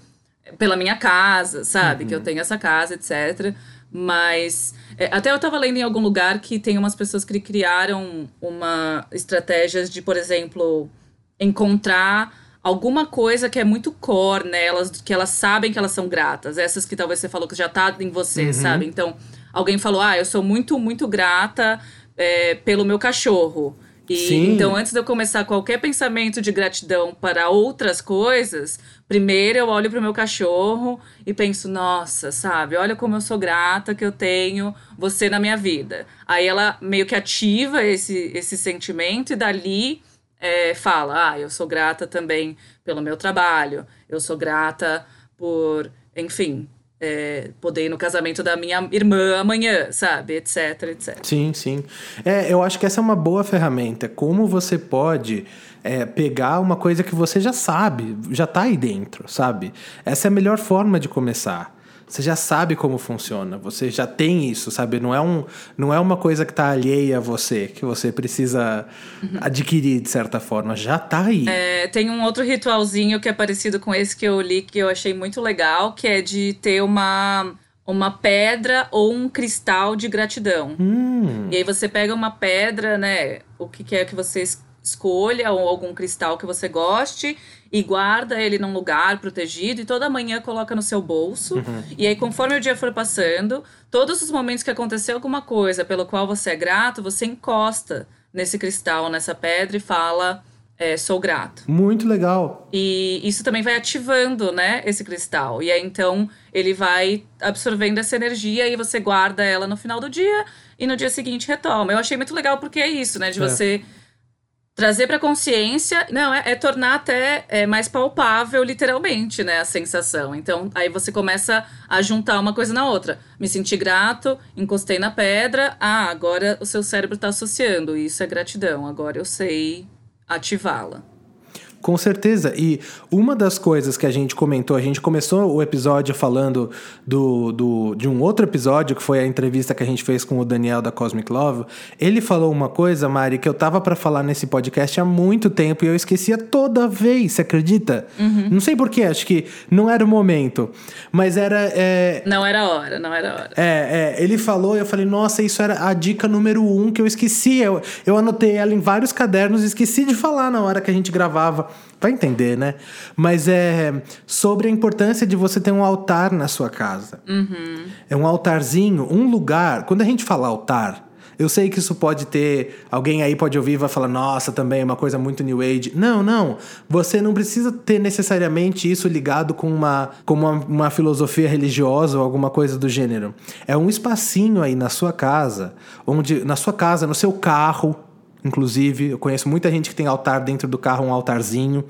pela minha casa, sabe? Uhum. Que eu uhum. tenho essa casa, etc. Mas é, até eu estava lendo em algum lugar que tem umas pessoas que criaram uma estratégias de, por exemplo, encontrar alguma coisa que é muito core nelas, que elas sabem que elas são gratas. Essas que talvez você falou que já tá em você, uhum. sabe? Então, alguém falou: "Ah, eu sou muito, muito grata é, pelo meu cachorro". E, Sim. Então, antes de eu começar qualquer pensamento de gratidão para outras coisas, primeiro eu olho para o meu cachorro e penso, nossa, sabe, olha como eu sou grata que eu tenho você na minha vida. Aí ela meio que ativa esse, esse sentimento e dali é, fala, ah, eu sou grata também pelo meu trabalho, eu sou grata por, enfim, é, poder ir no casamento da minha irmã amanhã, sabe? Etc, etc. Sim, sim. É, eu acho que essa é uma boa ferramenta. Como você pode é, pegar uma coisa que você já sabe, já está aí dentro, sabe? Essa é a melhor forma de começar. Você já sabe como funciona, você já tem isso, sabe? Não é, um, não é uma coisa que está alheia a você, que você precisa uhum. adquirir de certa forma, já está aí. É, tem um outro ritualzinho que é parecido com esse que eu li, que eu achei muito legal, que é de ter uma uma pedra ou um cristal de gratidão. Hum. E aí você pega uma pedra, né? O que, que é que você escolha ou algum cristal que você goste e guarda ele num lugar protegido e toda manhã coloca no seu bolso. Uhum. E aí, conforme o dia for passando, todos os momentos que aconteceu alguma coisa pelo qual você é grato, você encosta nesse cristal, nessa pedra e fala. É, sou grato. Muito legal. E isso também vai ativando, né, esse cristal. E aí então ele vai absorvendo essa energia e você guarda ela no final do dia e no dia seguinte retoma. Eu achei muito legal porque é isso, né, de é. você trazer para consciência, não, é, é, tornar até é, mais palpável, literalmente, né, a sensação. Então, aí você começa a juntar uma coisa na outra. Me senti grato, encostei na pedra, ah, agora o seu cérebro está associando, isso é gratidão, agora eu sei ativá-la. Com certeza. E uma das coisas que a gente comentou, a gente começou o episódio falando do, do, de um outro episódio, que foi a entrevista que a gente fez com o Daniel da Cosmic Love. Ele falou uma coisa, Mari, que eu tava para falar nesse podcast há muito tempo e eu esquecia toda vez, você acredita? Uhum. Não sei porquê, acho que não era o momento. Mas era. É... Não era hora, não era hora. É, é, ele falou e eu falei, nossa, isso era a dica número um que eu esqueci. Eu, eu anotei ela em vários cadernos e esqueci de falar na hora que a gente gravava. Vai entender, né? Mas é sobre a importância de você ter um altar na sua casa. Uhum. É um altarzinho, um lugar. Quando a gente fala altar, eu sei que isso pode ter. Alguém aí pode ouvir e vai falar, nossa, também é uma coisa muito New Age. Não, não. Você não precisa ter necessariamente isso ligado com uma, com uma, uma filosofia religiosa ou alguma coisa do gênero. É um espacinho aí na sua casa, onde. Na sua casa, no seu carro inclusive. Eu conheço muita gente que tem altar dentro do carro, um altarzinho.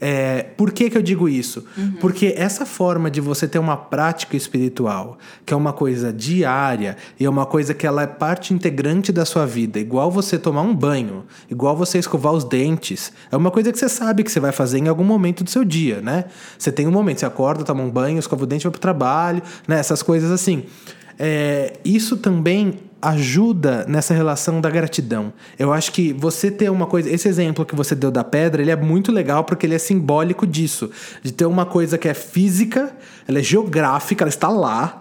É, por que, que eu digo isso? Uhum. Porque essa forma de você ter uma prática espiritual, que é uma coisa diária e é uma coisa que ela é parte integrante da sua vida, igual você tomar um banho, igual você escovar os dentes, é uma coisa que você sabe que você vai fazer em algum momento do seu dia, né? Você tem um momento, você acorda, toma um banho, escova o dente, vai pro trabalho, né? Essas coisas assim. É, isso também ajuda nessa relação da gratidão. Eu acho que você ter uma coisa, esse exemplo que você deu da pedra, ele é muito legal porque ele é simbólico disso, de ter uma coisa que é física, ela é geográfica, ela está lá,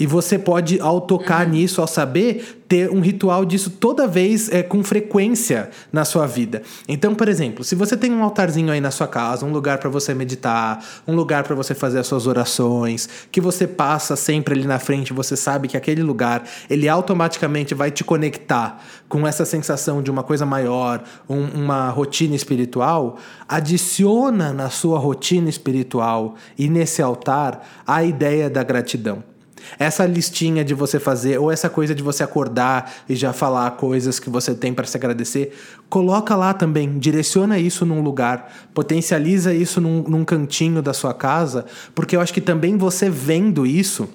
e você pode, ao tocar uhum. nisso, ao saber, ter um ritual disso toda vez é, com frequência na sua vida. Então, por exemplo, se você tem um altarzinho aí na sua casa, um lugar para você meditar, um lugar para você fazer as suas orações, que você passa sempre ali na frente, você sabe que aquele lugar, ele automaticamente vai te conectar com essa sensação de uma coisa maior, um, uma rotina espiritual, adiciona na sua rotina espiritual e nesse altar a ideia da gratidão. Essa listinha de você fazer, ou essa coisa de você acordar e já falar coisas que você tem para se agradecer, coloca lá também, direciona isso num lugar, potencializa isso num, num cantinho da sua casa, porque eu acho que também você vendo isso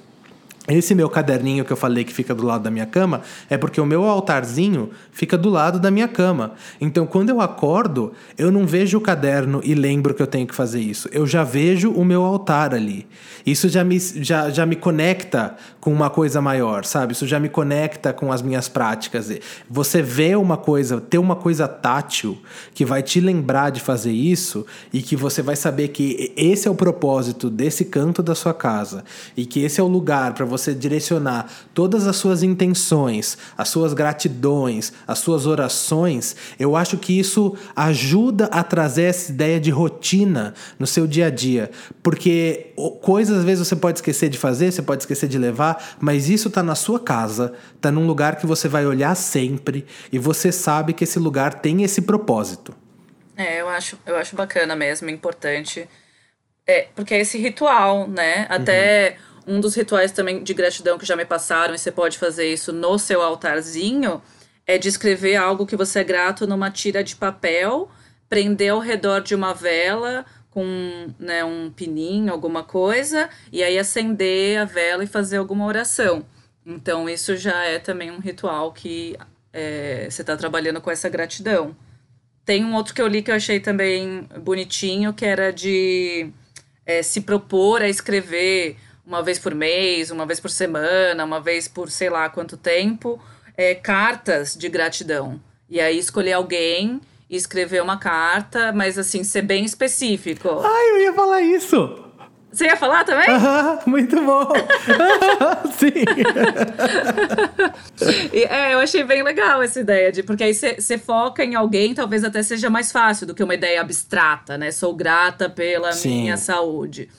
esse meu caderninho que eu falei que fica do lado da minha cama é porque o meu altarzinho fica do lado da minha cama. Então, quando eu acordo, eu não vejo o caderno e lembro que eu tenho que fazer isso. Eu já vejo o meu altar ali. Isso já me, já, já me conecta com uma coisa maior, sabe? Isso já me conecta com as minhas práticas. Você vê uma coisa, ter uma coisa tátil que vai te lembrar de fazer isso e que você vai saber que esse é o propósito desse canto da sua casa e que esse é o lugar para você direcionar todas as suas intenções, as suas gratidões, as suas orações, eu acho que isso ajuda a trazer essa ideia de rotina no seu dia a dia. Porque coisas às vezes você pode esquecer de fazer, você pode esquecer de levar, mas isso está na sua casa, está num lugar que você vai olhar sempre e você sabe que esse lugar tem esse propósito. É, eu acho, eu acho bacana mesmo, importante. É, porque é esse ritual, né? Até uhum um dos rituais também de gratidão que já me passaram, e você pode fazer isso no seu altarzinho, é de escrever algo que você é grato numa tira de papel, prender ao redor de uma vela com né, um pininho, alguma coisa, e aí acender a vela e fazer alguma oração. Então, isso já é também um ritual que é, você está trabalhando com essa gratidão. Tem um outro que eu li que eu achei também bonitinho, que era de é, se propor a escrever uma vez por mês, uma vez por semana, uma vez por sei lá quanto tempo, é, cartas de gratidão. E aí escolher alguém e escrever uma carta, mas assim, ser bem específico. Ai, eu ia falar isso! Você ia falar também? Ah, muito bom! Sim! é, eu achei bem legal essa ideia, de, porque aí você foca em alguém, talvez até seja mais fácil do que uma ideia abstrata, né? Sou grata pela Sim. minha saúde.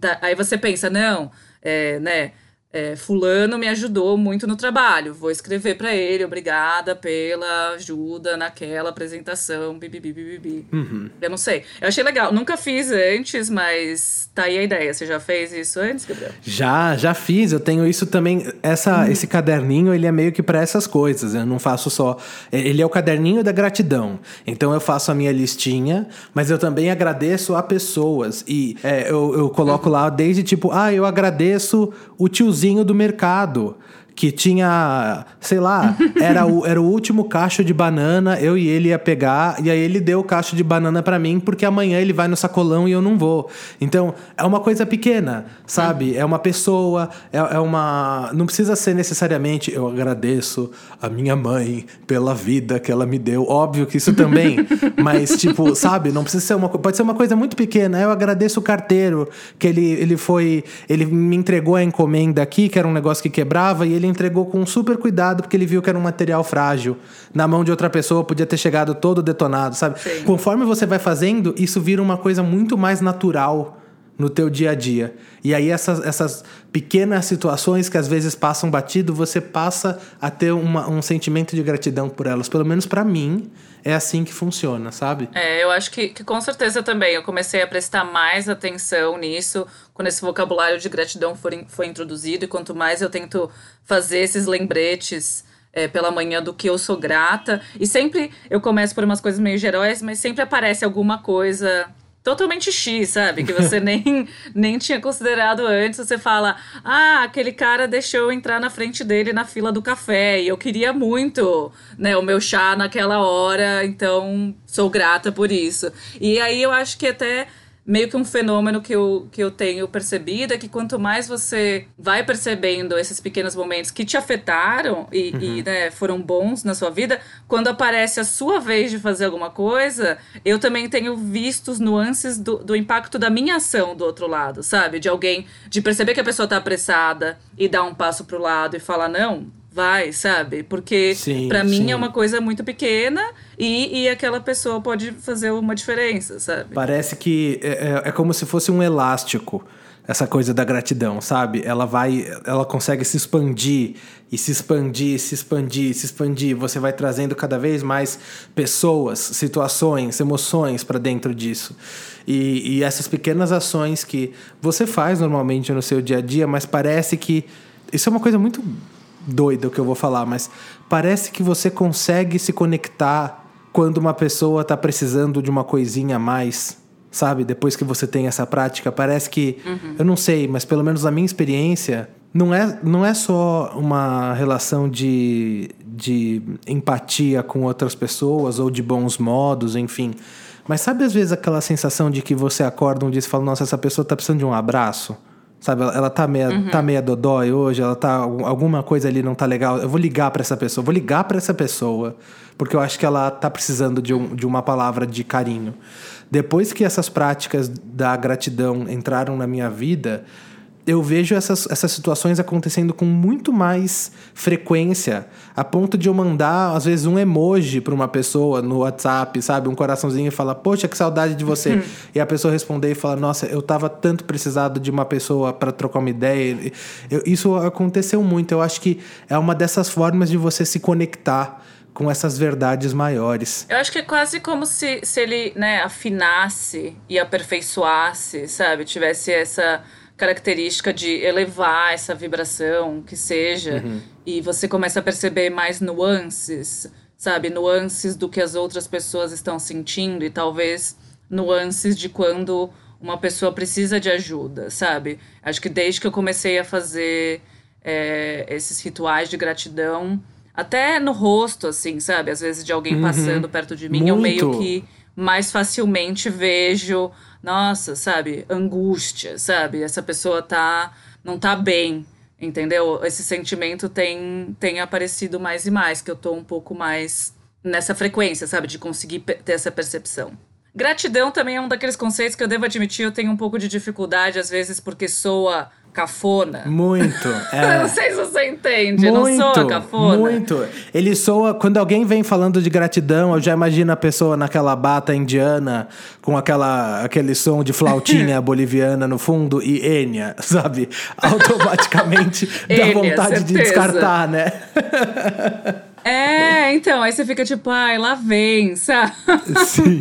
Tá, aí você pensa, não, é, né? É, fulano me ajudou muito no trabalho. Vou escrever para ele, obrigada pela ajuda naquela apresentação, bibibi, bibibi. Uhum. Eu não sei. Eu achei legal. Nunca fiz antes, mas tá aí a ideia. Você já fez isso antes, Gabriel? Já, já fiz. Eu tenho isso também. Essa, uhum. Esse caderninho, ele é meio que para essas coisas. Eu não faço só... Ele é o caderninho da gratidão. Então eu faço a minha listinha, mas eu também agradeço a pessoas. E é, eu, eu coloco uhum. lá desde tipo, ah, eu agradeço o tiozinho do mercado que tinha, sei lá, era o, era o último cacho de banana, eu e ele ia pegar, e aí ele deu o cacho de banana para mim, porque amanhã ele vai no sacolão e eu não vou. Então, é uma coisa pequena, sabe? É uma pessoa, é, é uma. Não precisa ser necessariamente, eu agradeço a minha mãe pela vida que ela me deu. Óbvio que isso também, mas, tipo, sabe? Não precisa ser uma Pode ser uma coisa muito pequena. Eu agradeço o carteiro, que ele, ele foi. Ele me entregou a encomenda aqui, que era um negócio que quebrava, e ele entregou com super cuidado, porque ele viu que era um material frágil. Na mão de outra pessoa podia ter chegado todo detonado, sabe? Sim. Conforme você vai fazendo, isso vira uma coisa muito mais natural no teu dia a dia. E aí essas, essas pequenas situações que às vezes passam batido, você passa a ter uma, um sentimento de gratidão por elas. Pelo menos para mim, é assim que funciona, sabe? É, eu acho que, que com certeza também. Eu comecei a prestar mais atenção nisso quando esse vocabulário de gratidão foi, foi introduzido. E quanto mais eu tento fazer esses lembretes é, pela manhã do que eu sou grata. E sempre eu começo por umas coisas meio gerais, mas sempre aparece alguma coisa totalmente X, sabe? Que você nem, nem tinha considerado antes. Você fala, ah, aquele cara deixou eu entrar na frente dele na fila do café e eu queria muito, né, o meu chá naquela hora, então sou grata por isso. E aí eu acho que até meio que um fenômeno que eu, que eu tenho percebido é que quanto mais você vai percebendo esses pequenos momentos que te afetaram e, uhum. e né, foram bons na sua vida, quando aparece a sua vez de fazer alguma coisa, eu também tenho visto os nuances do, do impacto da minha ação do outro lado, sabe? De alguém, de perceber que a pessoa tá apressada e dar um passo pro lado e falar, não, vai, sabe? Porque para mim é uma coisa muito pequena e, e aquela pessoa pode fazer uma diferença, sabe? Parece que é, é, é como se fosse um elástico essa coisa da gratidão, sabe? Ela vai, ela consegue se expandir e se expandir, se expandir, se expandir. Você vai trazendo cada vez mais pessoas, situações, emoções para dentro disso. E, e essas pequenas ações que você faz normalmente no seu dia a dia, mas parece que isso é uma coisa muito doida o que eu vou falar, mas parece que você consegue se conectar quando uma pessoa está precisando de uma coisinha a mais, sabe? Depois que você tem essa prática, parece que, uhum. eu não sei, mas pelo menos na minha experiência, não é, não é só uma relação de, de empatia com outras pessoas ou de bons modos, enfim. Mas sabe às vezes aquela sensação de que você acorda um dia e fala, nossa, essa pessoa está precisando de um abraço? Sabe, ela, ela tá meia, uhum. tá meia dodói hoje, ela tá. Alguma coisa ali não tá legal. Eu vou ligar para essa pessoa, vou ligar para essa pessoa, porque eu acho que ela tá precisando de, um, de uma palavra de carinho. Depois que essas práticas da gratidão entraram na minha vida, eu vejo essas, essas situações acontecendo com muito mais frequência, a ponto de eu mandar, às vezes, um emoji para uma pessoa no WhatsApp, sabe? Um coraçãozinho e falar, poxa, que saudade de você. Uhum. e a pessoa responder e falar, nossa, eu tava tanto precisado de uma pessoa para trocar uma ideia. Eu, isso aconteceu muito. Eu acho que é uma dessas formas de você se conectar com essas verdades maiores. Eu acho que é quase como se, se ele né, afinasse e aperfeiçoasse, sabe? Tivesse essa característica de elevar essa vibração, que seja, uhum. e você começa a perceber mais nuances, sabe? Nuances do que as outras pessoas estão sentindo e talvez nuances de quando uma pessoa precisa de ajuda, sabe? Acho que desde que eu comecei a fazer é, esses rituais de gratidão, até no rosto, assim, sabe? Às vezes de alguém uhum. passando perto de mim, Muito. eu meio que mais facilmente vejo nossa, sabe, angústia, sabe? Essa pessoa tá não tá bem, entendeu? Esse sentimento tem tem aparecido mais e mais, que eu tô um pouco mais nessa frequência, sabe, de conseguir ter essa percepção. Gratidão também é um daqueles conceitos que eu devo admitir, eu tenho um pouco de dificuldade às vezes porque soa cafona. Muito. É. não sei se você entende, muito, não soa cafona. Muito. Ele soa. Quando alguém vem falando de gratidão, eu já imagino a pessoa naquela bata indiana, com aquela, aquele som de flautinha boliviana no fundo e Enya, sabe? Automaticamente dá vontade certeza. de descartar, né? É, então, aí você fica tipo, ai, lá vem, sabe? Sim.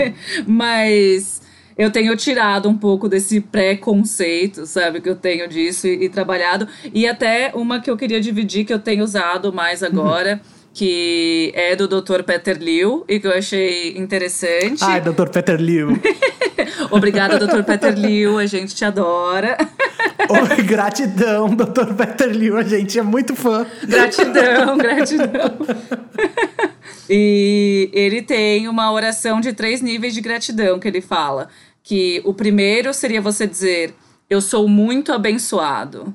Mas eu tenho tirado um pouco desse preconceito, sabe, que eu tenho disso e, e, trabalhado. E até uma que eu queria dividir, que eu tenho usado mais agora. Uhum. Que é do Dr. Peter Liu e que eu achei interessante. Ai, Dr. Peter Liu. Obrigada, Dr. Peter Liu, a gente te adora. Oi, gratidão, Dr. Peter Liu, a gente é muito fã. Gratidão, gratidão. e ele tem uma oração de três níveis de gratidão que ele fala. Que o primeiro seria você dizer, eu sou muito abençoado.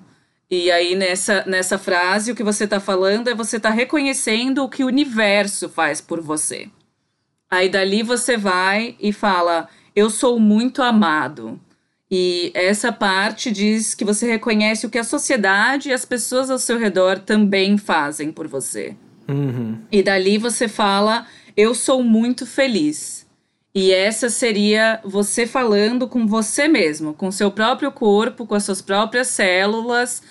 E aí, nessa, nessa frase, o que você está falando é você está reconhecendo o que o universo faz por você. Aí dali você vai e fala, eu sou muito amado. E essa parte diz que você reconhece o que a sociedade e as pessoas ao seu redor também fazem por você. Uhum. E dali você fala: Eu sou muito feliz. E essa seria você falando com você mesmo, com seu próprio corpo, com as suas próprias células,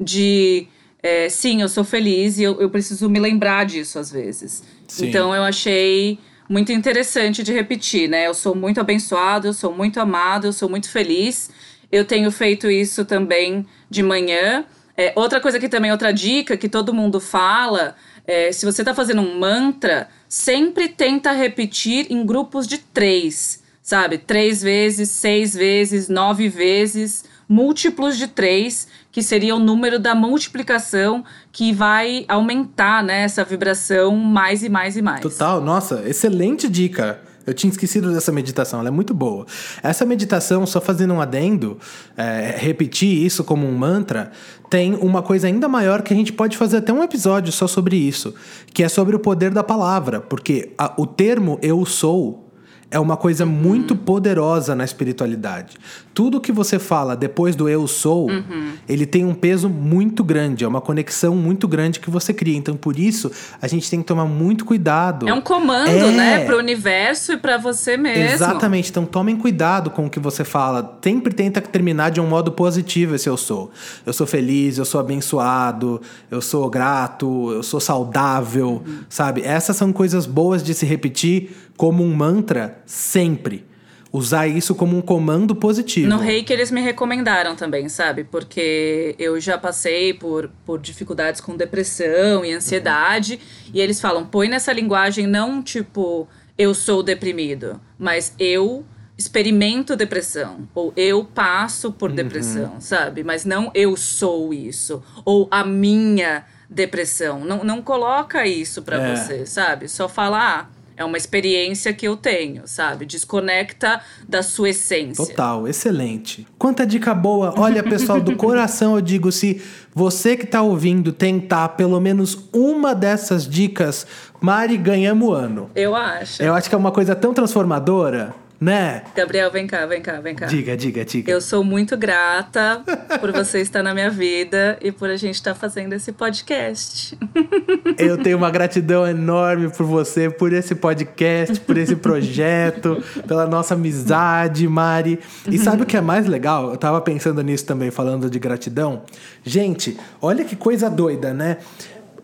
de é, sim, eu sou feliz e eu, eu preciso me lembrar disso às vezes. Sim. Então eu achei muito interessante de repetir, né? Eu sou muito abençoado, eu sou muito amado, eu sou muito feliz. Eu tenho feito isso também de manhã. É, outra coisa que também, outra dica que todo mundo fala, é, se você está fazendo um mantra, sempre tenta repetir em grupos de três, sabe? Três vezes, seis vezes, nove vezes, múltiplos de três, que seria o número da multiplicação que vai aumentar né, essa vibração mais e mais e mais. Total, nossa, excelente dica. Eu tinha esquecido dessa meditação, ela é muito boa. Essa meditação, só fazendo um adendo, é, repetir isso como um mantra, tem uma coisa ainda maior que a gente pode fazer até um episódio só sobre isso, que é sobre o poder da palavra, porque a, o termo eu sou é uma coisa muito poderosa na espiritualidade. Tudo que você fala depois do eu sou, uhum. ele tem um peso muito grande, é uma conexão muito grande que você cria. Então, por isso, a gente tem que tomar muito cuidado. É um comando, é... né, para o universo e para você mesmo. Exatamente. Então, tomem cuidado com o que você fala. Sempre tenta terminar de um modo positivo esse eu sou. Eu sou feliz, eu sou abençoado, eu sou grato, eu sou saudável, uhum. sabe? Essas são coisas boas de se repetir como um mantra sempre. Usar isso como um comando positivo. No reiki eles me recomendaram também, sabe? Porque eu já passei por, por dificuldades com depressão e ansiedade. Uhum. E eles falam, põe nessa linguagem não tipo, eu sou deprimido, mas eu experimento depressão. Ou eu passo por uhum. depressão, sabe? Mas não eu sou isso. Ou a minha depressão. Não, não coloca isso para é. você, sabe? Só fala, ah, é uma experiência que eu tenho, sabe? Desconecta da sua essência. Total, excelente. Quanta dica boa. Olha, pessoal, do coração eu digo: se você que tá ouvindo tentar pelo menos uma dessas dicas, Mari, ganhamos o ano. Eu acho. Eu acho que é uma coisa tão transformadora né? Gabriel, vem cá, vem cá, vem cá. Diga, diga, diga. Eu sou muito grata por você estar na minha vida e por a gente estar fazendo esse podcast. Eu tenho uma gratidão enorme por você, por esse podcast, por esse projeto, pela nossa amizade, Mari. E sabe o que é mais legal? Eu tava pensando nisso também, falando de gratidão. Gente, olha que coisa doida, né?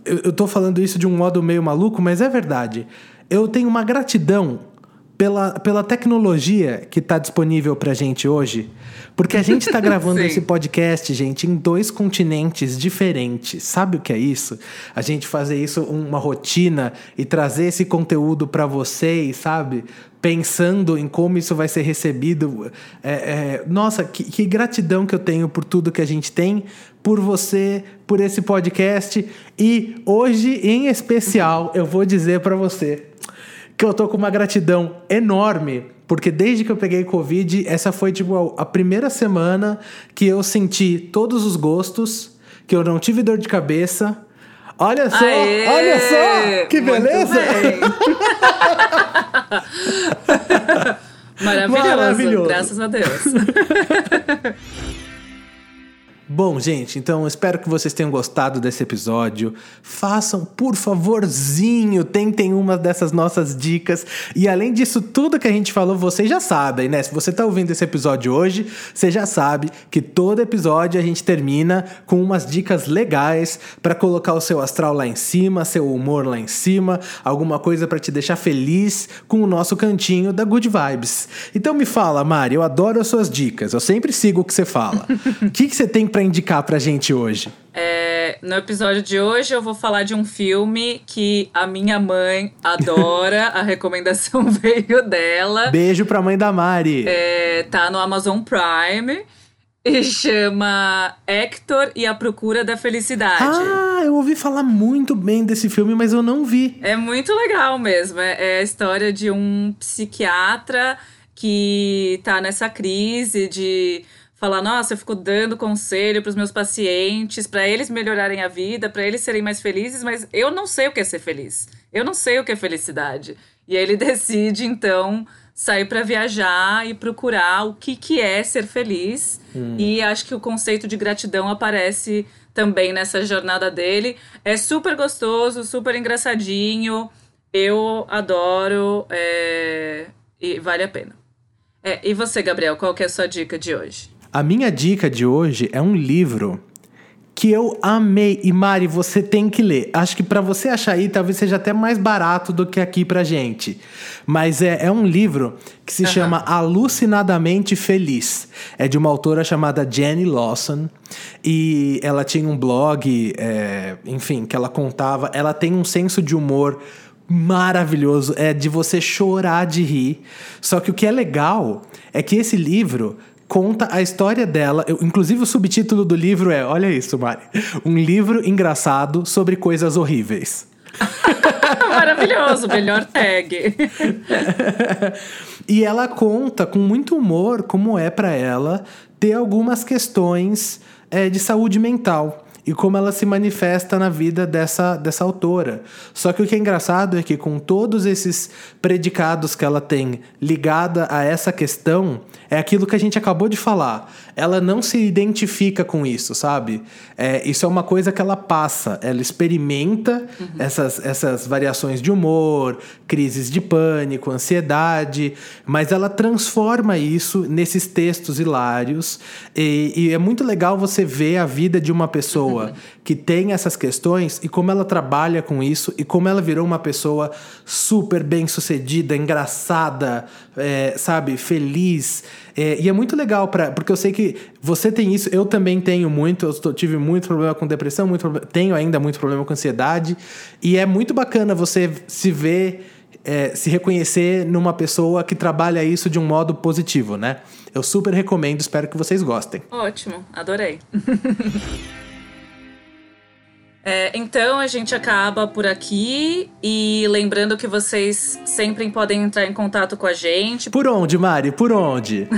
Eu, eu tô falando isso de um modo meio maluco, mas é verdade. Eu tenho uma gratidão pela, pela tecnologia que está disponível para gente hoje. Porque a gente está gravando esse podcast, gente, em dois continentes diferentes. Sabe o que é isso? A gente fazer isso uma rotina e trazer esse conteúdo para vocês, sabe? Pensando em como isso vai ser recebido. É, é, nossa, que, que gratidão que eu tenho por tudo que a gente tem, por você, por esse podcast. E hoje, em especial, eu vou dizer para você que eu tô com uma gratidão enorme, porque desde que eu peguei Covid, essa foi tipo a primeira semana que eu senti todos os gostos, que eu não tive dor de cabeça. Olha só, Aê, olha só, que beleza! Maravilhoso, Maravilhoso. graças a Deus. Bom, gente, então espero que vocês tenham gostado desse episódio. Façam, por favorzinho, tentem uma dessas nossas dicas. E além disso, tudo que a gente falou, vocês já sabem, né? Se você tá ouvindo esse episódio hoje, você já sabe que todo episódio a gente termina com umas dicas legais para colocar o seu astral lá em cima, seu humor lá em cima, alguma coisa para te deixar feliz com o nosso cantinho da Good Vibes. Então me fala, Mari, eu adoro as suas dicas. Eu sempre sigo o que você fala. O que, que você tem para para indicar pra gente hoje? É, no episódio de hoje eu vou falar de um filme que a minha mãe adora, a recomendação veio dela. Beijo pra mãe da Mari. É, tá no Amazon Prime. E chama Hector e a Procura da Felicidade. Ah, eu ouvi falar muito bem desse filme, mas eu não vi. É muito legal mesmo. É, é a história de um psiquiatra que tá nessa crise de falar, nossa, eu fico dando conselho para os meus pacientes, para eles melhorarem a vida, para eles serem mais felizes, mas eu não sei o que é ser feliz. Eu não sei o que é felicidade. E aí ele decide, então, sair para viajar e procurar o que, que é ser feliz. Hum. E acho que o conceito de gratidão aparece também nessa jornada dele. É super gostoso, super engraçadinho. Eu adoro é... e vale a pena. É, e você, Gabriel, qual que é a sua dica de hoje? A minha dica de hoje é um livro que eu amei. E Mari, você tem que ler. Acho que para você achar aí, talvez seja até mais barato do que aqui pra gente. Mas é, é um livro que se uhum. chama Alucinadamente Feliz. É de uma autora chamada Jenny Lawson. E ela tinha um blog, é, enfim, que ela contava. Ela tem um senso de humor maravilhoso, é de você chorar de rir. Só que o que é legal é que esse livro conta a história dela. Eu, inclusive, o subtítulo do livro é: Olha isso, Mari. Um livro engraçado sobre coisas horríveis. Maravilhoso, melhor tag. e ela conta com muito humor como é para ela ter algumas questões é, de saúde mental e como ela se manifesta na vida dessa, dessa autora. Só que o que é engraçado é que, com todos esses predicados que ela tem ligada a essa questão, é aquilo que a gente acabou de falar. Ela não se identifica com isso, sabe? É, isso é uma coisa que ela passa, ela experimenta uhum. essas, essas variações de humor, crises de pânico, ansiedade, mas ela transforma isso nesses textos hilários. E, e é muito legal você ver a vida de uma pessoa uhum. que tem essas questões e como ela trabalha com isso e como ela virou uma pessoa super bem sucedida, engraçada, é, sabe, feliz. É, e é muito legal, pra, porque eu sei que você tem isso, eu também tenho muito, eu tive muito problema com depressão, muito, tenho ainda muito problema com ansiedade. E é muito bacana você se ver. É, se reconhecer numa pessoa que trabalha isso de um modo positivo, né? Eu super recomendo, espero que vocês gostem. Ótimo, adorei. É, então a gente acaba por aqui e lembrando que vocês sempre podem entrar em contato com a gente. Por onde, Mari? Por onde?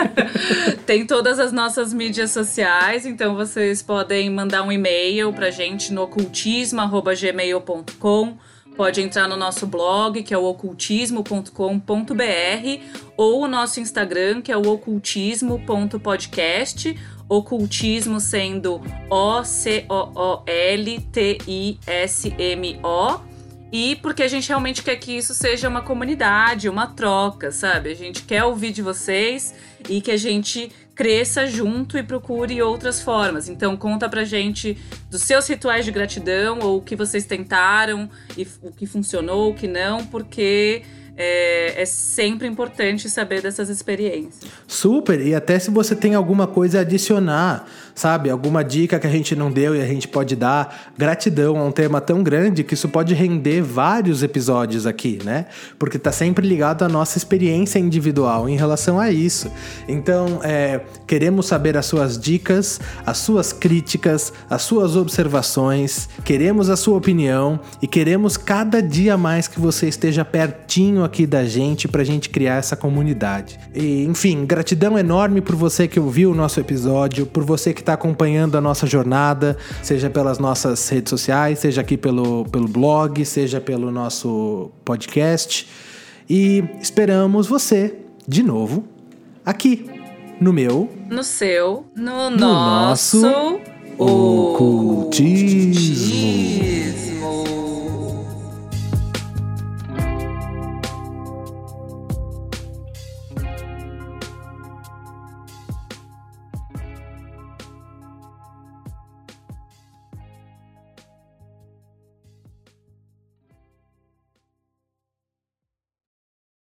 Tem todas as nossas mídias sociais, então vocês podem mandar um e-mail pra gente no ocultismo@gmail.com. Pode entrar no nosso blog, que é o ocultismo.com.br, ou o nosso Instagram, que é o ocultismo.podcast ocultismo sendo O-C-O-O-L-T-I-S-M-O. E porque a gente realmente quer que isso seja uma comunidade, uma troca, sabe? A gente quer ouvir de vocês e que a gente cresça junto e procure outras formas. Então conta pra gente dos seus rituais de gratidão ou o que vocês tentaram e o que funcionou, o que não, porque é, é, sempre importante saber dessas experiências. Super! E até se você tem alguma coisa a adicionar, sabe? Alguma dica que a gente não deu e a gente pode dar. Gratidão é um tema tão grande que isso pode render vários episódios aqui, né? Porque tá sempre ligado à nossa experiência individual em relação a isso. Então, é, queremos saber as suas dicas, as suas críticas, as suas observações, queremos a sua opinião e queremos cada dia mais que você esteja pertinho aqui da gente pra gente criar essa comunidade. E, enfim, gratidão enorme por você que ouviu o nosso episódio, por você que está acompanhando a nossa jornada, seja pelas nossas redes sociais, seja aqui pelo, pelo blog, seja pelo nosso podcast. E esperamos você de novo, aqui, no meu, No seu, no, no nosso, nosso ocultismo.